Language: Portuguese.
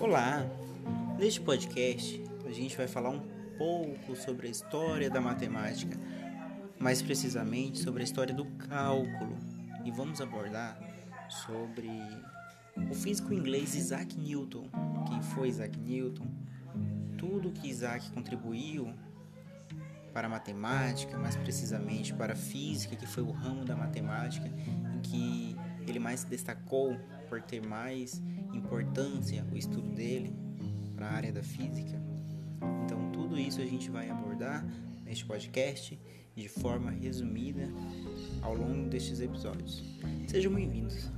Olá! Neste podcast a gente vai falar um pouco sobre a história da matemática, mais precisamente sobre a história do cálculo, e vamos abordar sobre o físico inglês Isaac Newton. Quem foi Isaac Newton? Tudo que Isaac contribuiu para a matemática, mais precisamente para a física, que foi o ramo da matemática em que mais se destacou por ter mais importância o estudo dele para a área da física. Então, tudo isso a gente vai abordar neste podcast de forma resumida ao longo destes episódios. Sejam bem-vindos.